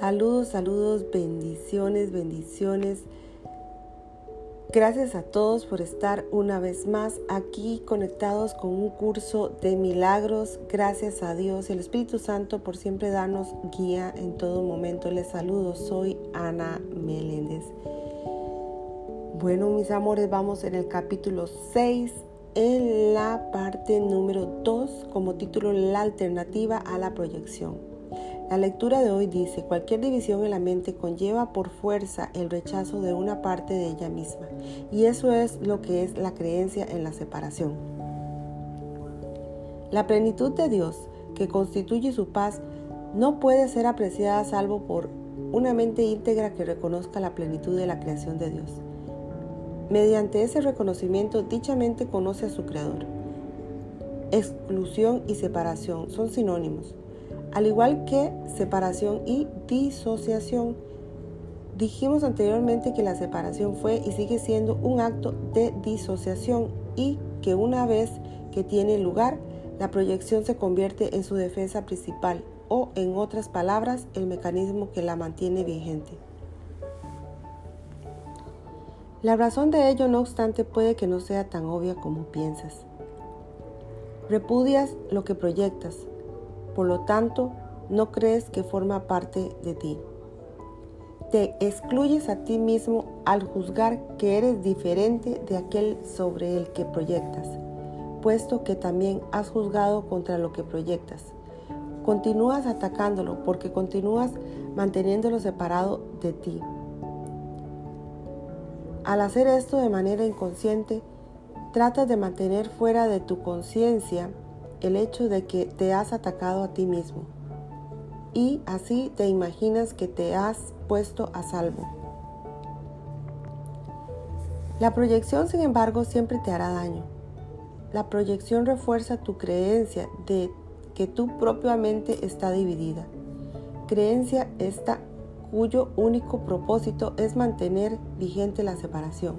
Saludos, saludos, bendiciones, bendiciones. Gracias a todos por estar una vez más aquí conectados con un curso de milagros. Gracias a Dios al Espíritu Santo por siempre darnos guía en todo momento. Les saludo, soy Ana Meléndez. Bueno, mis amores, vamos en el capítulo 6, en la parte número 2, como título La alternativa a la proyección. La lectura de hoy dice, cualquier división en la mente conlleva por fuerza el rechazo de una parte de ella misma, y eso es lo que es la creencia en la separación. La plenitud de Dios, que constituye su paz, no puede ser apreciada salvo por una mente íntegra que reconozca la plenitud de la creación de Dios. Mediante ese reconocimiento, dicha mente conoce a su Creador. Exclusión y separación son sinónimos. Al igual que separación y disociación, dijimos anteriormente que la separación fue y sigue siendo un acto de disociación y que una vez que tiene lugar, la proyección se convierte en su defensa principal o, en otras palabras, el mecanismo que la mantiene vigente. La razón de ello, no obstante, puede que no sea tan obvia como piensas. Repudias lo que proyectas, por lo tanto, no crees que forma parte de ti. Te excluyes a ti mismo al juzgar que eres diferente de aquel sobre el que proyectas, puesto que también has juzgado contra lo que proyectas. Continúas atacándolo porque continúas manteniéndolo separado de ti. Al hacer esto de manera inconsciente, tratas de mantener fuera de tu conciencia el hecho de que te has atacado a ti mismo y así te imaginas que te has puesto a salvo. La proyección, sin embargo, siempre te hará daño. La proyección refuerza tu creencia de que tu propia mente está dividida. Creencia esta cuyo único propósito es mantener vigente la separación.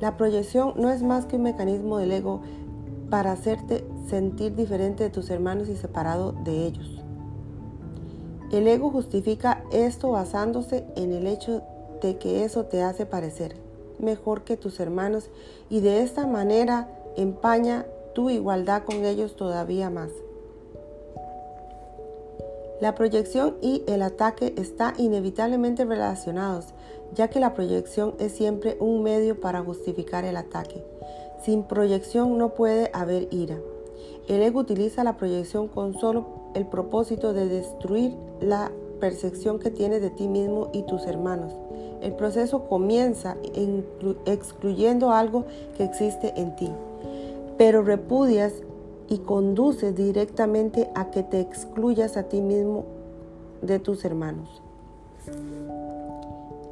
La proyección no es más que un mecanismo del ego para hacerte sentir diferente de tus hermanos y separado de ellos. El ego justifica esto basándose en el hecho de que eso te hace parecer mejor que tus hermanos y de esta manera empaña tu igualdad con ellos todavía más. La proyección y el ataque están inevitablemente relacionados, ya que la proyección es siempre un medio para justificar el ataque. Sin proyección no puede haber ira. El ego utiliza la proyección con solo el propósito de destruir la percepción que tienes de ti mismo y tus hermanos. El proceso comienza excluyendo algo que existe en ti, pero repudias y conduces directamente a que te excluyas a ti mismo de tus hermanos.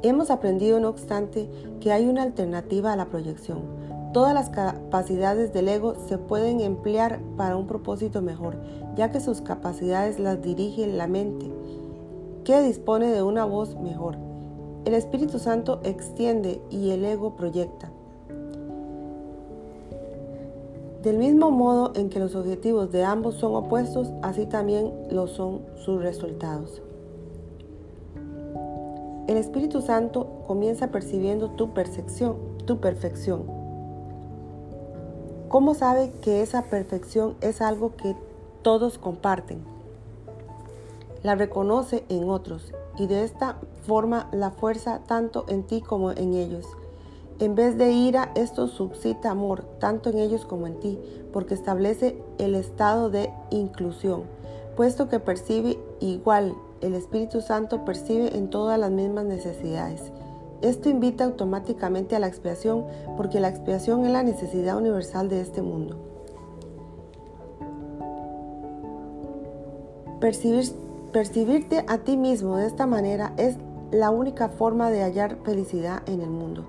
Hemos aprendido, no obstante, que hay una alternativa a la proyección Todas las capacidades del ego se pueden emplear para un propósito mejor, ya que sus capacidades las dirige la mente, que dispone de una voz mejor. El Espíritu Santo extiende y el ego proyecta. Del mismo modo en que los objetivos de ambos son opuestos, así también lo son sus resultados. El Espíritu Santo comienza percibiendo tu percepción, tu perfección ¿Cómo sabe que esa perfección es algo que todos comparten? La reconoce en otros y de esta forma la fuerza tanto en ti como en ellos. En vez de ira, esto suscita amor tanto en ellos como en ti, porque establece el estado de inclusión, puesto que percibe igual, el Espíritu Santo percibe en todas las mismas necesidades. Esto invita automáticamente a la expiación porque la expiación es la necesidad universal de este mundo. percibirte a ti mismo de esta manera es la única forma de hallar felicidad en el mundo.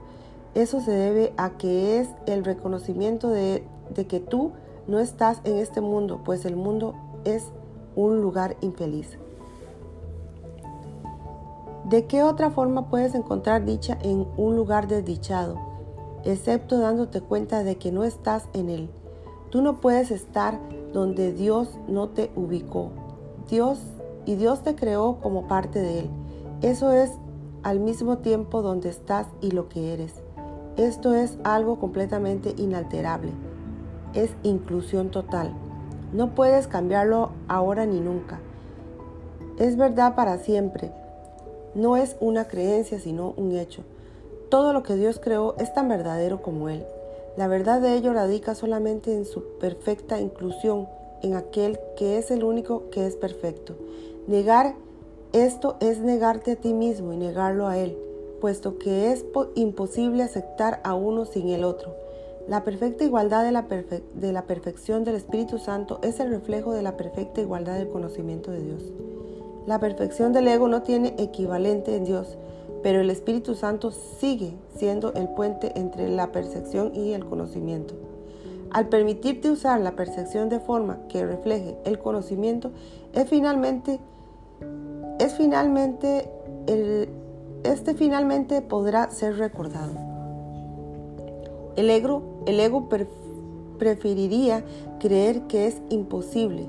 Eso se debe a que es el reconocimiento de que tú no estás en este mundo, pues el mundo es un lugar infeliz. ¿De qué otra forma puedes encontrar dicha en un lugar desdichado, excepto dándote cuenta de que no estás en él? Tú no puedes estar donde Dios no te ubicó. Dios y Dios te creó como parte de él. Eso es al mismo tiempo donde estás y lo que eres. Esto es algo completamente inalterable. Es inclusión total. No puedes cambiarlo ahora ni nunca. Es verdad para siempre. No es una creencia, sino un hecho. Todo lo que Dios creó es tan verdadero como Él. La verdad de ello radica solamente en su perfecta inclusión en aquel que es el único que es perfecto. Negar esto es negarte a ti mismo y negarlo a Él, puesto que es imposible aceptar a uno sin el otro. La perfecta igualdad de la, de la perfección del Espíritu Santo es el reflejo de la perfecta igualdad del conocimiento de Dios. La perfección del ego no tiene equivalente en Dios, pero el Espíritu Santo sigue siendo el puente entre la percepción y el conocimiento. Al permitirte usar la percepción de forma que refleje el conocimiento, es finalmente, es finalmente este finalmente podrá ser recordado. El ego, el ego preferiría creer que es imposible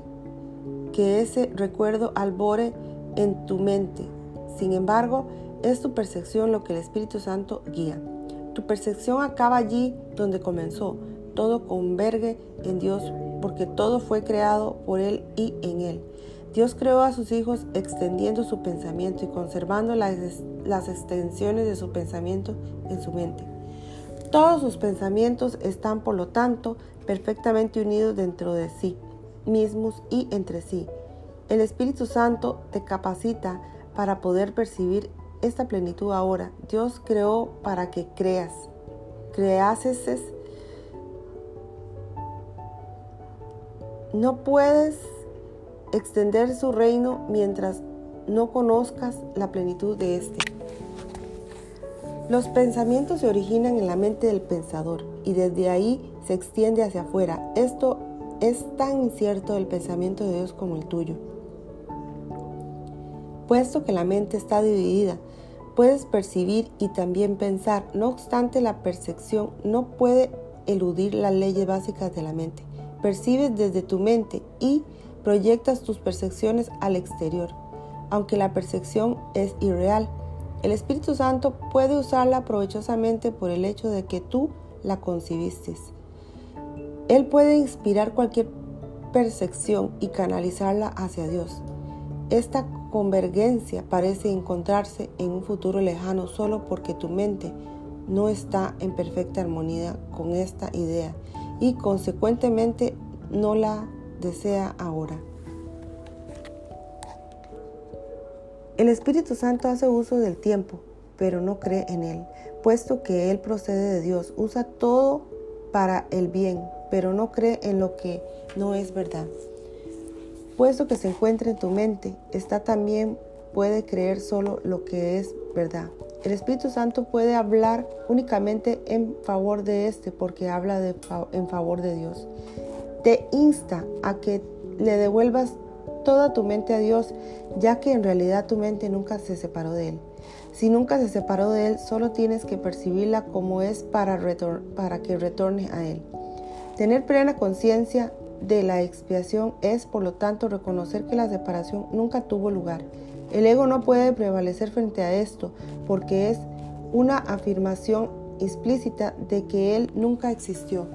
que ese recuerdo albore en tu mente. Sin embargo, es tu percepción lo que el Espíritu Santo guía. Tu percepción acaba allí donde comenzó. Todo converge en Dios porque todo fue creado por Él y en Él. Dios creó a sus hijos extendiendo su pensamiento y conservando las, las extensiones de su pensamiento en su mente. Todos sus pensamientos están, por lo tanto, perfectamente unidos dentro de sí mismos y entre sí. El Espíritu Santo te capacita para poder percibir esta plenitud ahora. Dios creó para que creas. Creases. No puedes extender su reino mientras no conozcas la plenitud de este. Los pensamientos se originan en la mente del pensador y desde ahí se extiende hacia afuera. Esto es tan incierto el pensamiento de Dios como el tuyo puesto que la mente está dividida. Puedes percibir y también pensar, no obstante la percepción no puede eludir las leyes básicas de la mente. Percibes desde tu mente y proyectas tus percepciones al exterior. Aunque la percepción es irreal, el Espíritu Santo puede usarla provechosamente por el hecho de que tú la concibiste. Él puede inspirar cualquier percepción y canalizarla hacia Dios. Esta convergencia parece encontrarse en un futuro lejano solo porque tu mente no está en perfecta armonía con esta idea y consecuentemente no la desea ahora. El Espíritu Santo hace uso del tiempo, pero no cree en él, puesto que él procede de Dios, usa todo para el bien, pero no cree en lo que no es verdad puesto que se encuentra en tu mente, está también puede creer solo lo que es verdad. El Espíritu Santo puede hablar únicamente en favor de este porque habla en favor de Dios. Te insta a que le devuelvas toda tu mente a Dios, ya que en realidad tu mente nunca se separó de Él. Si nunca se separó de Él, solo tienes que percibirla como es para, para que retorne a Él. Tener plena conciencia de la expiación es, por lo tanto, reconocer que la separación nunca tuvo lugar. El ego no puede prevalecer frente a esto porque es una afirmación explícita de que él nunca existió.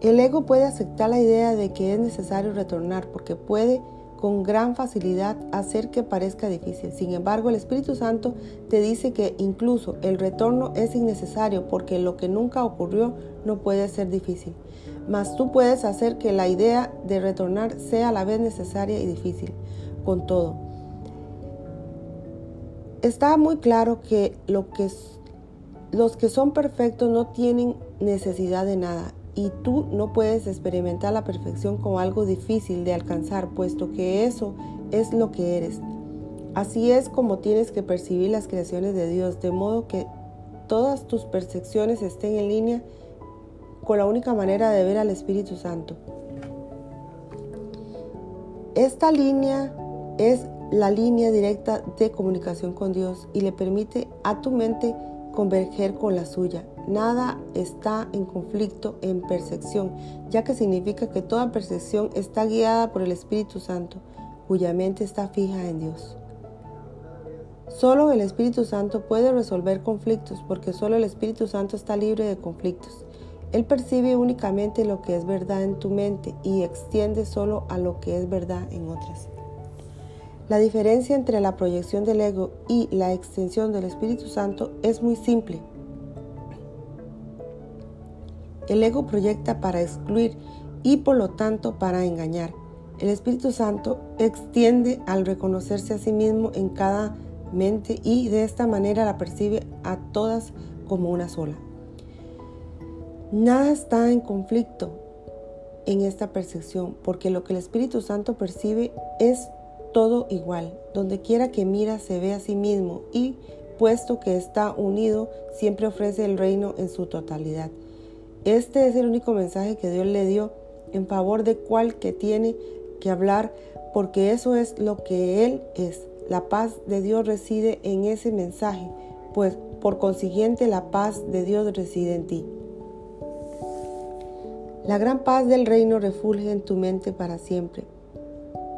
El ego puede aceptar la idea de que es necesario retornar porque puede con gran facilidad hacer que parezca difícil. Sin embargo, el Espíritu Santo te dice que incluso el retorno es innecesario porque lo que nunca ocurrió no puede ser difícil. Mas tú puedes hacer que la idea de retornar sea a la vez necesaria y difícil. Con todo, está muy claro que, lo que los que son perfectos no tienen necesidad de nada y tú no puedes experimentar la perfección como algo difícil de alcanzar, puesto que eso es lo que eres. Así es como tienes que percibir las creaciones de Dios, de modo que todas tus percepciones estén en línea con la única manera de ver al Espíritu Santo. Esta línea es la línea directa de comunicación con Dios y le permite a tu mente converger con la suya. Nada está en conflicto en percepción, ya que significa que toda percepción está guiada por el Espíritu Santo. cuya mente está fija en Dios. Solo el Espíritu Santo puede resolver conflictos porque solo el Espíritu Santo está libre de conflictos. Él percibe únicamente lo que es verdad en tu mente y extiende solo a lo que es verdad en otras. La diferencia entre la proyección del ego y la extensión del Espíritu Santo es muy simple. El ego proyecta para excluir y por lo tanto para engañar. El Espíritu Santo extiende al reconocerse a sí mismo en cada mente y de esta manera la percibe a todas como una sola. Nada está en conflicto en esta percepción porque lo que el Espíritu Santo percibe es todo igual. Donde quiera que mira se ve a sí mismo y puesto que está unido siempre ofrece el reino en su totalidad. Este es el único mensaje que Dios le dio en favor de cual que tiene que hablar porque eso es lo que Él es. La paz de Dios reside en ese mensaje, pues por consiguiente la paz de Dios reside en ti. La gran paz del reino refulge en tu mente para siempre,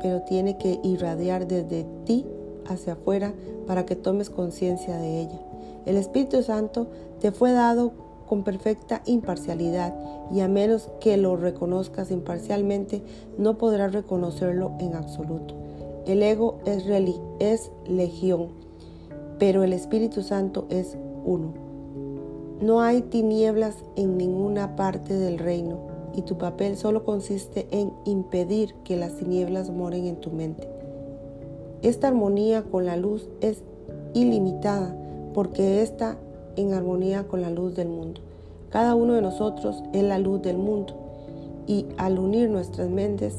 pero tiene que irradiar desde ti hacia afuera para que tomes conciencia de ella. El Espíritu Santo te fue dado con perfecta imparcialidad y a menos que lo reconozcas imparcialmente no podrás reconocerlo en absoluto. El ego es, es legión, pero el Espíritu Santo es uno. No hay tinieblas en ninguna parte del reino y tu papel solo consiste en impedir que las tinieblas moren en tu mente. Esta armonía con la luz es ilimitada porque está en armonía con la luz del mundo. Cada uno de nosotros es la luz del mundo y al unir nuestras mentes,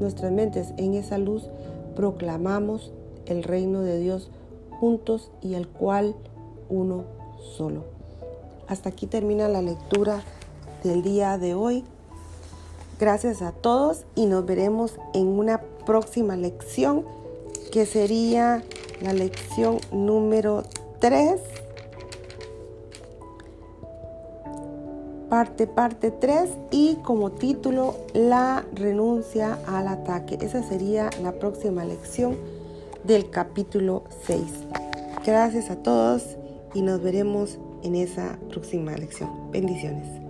nuestras mentes en esa luz, proclamamos el reino de Dios juntos y el cual uno solo. Hasta aquí termina la lectura del día de hoy. Gracias a todos y nos veremos en una próxima lección que sería la lección número 3. Parte, parte 3 y como título la renuncia al ataque. Esa sería la próxima lección del capítulo 6. Gracias a todos y nos veremos en esa próxima lección. Bendiciones.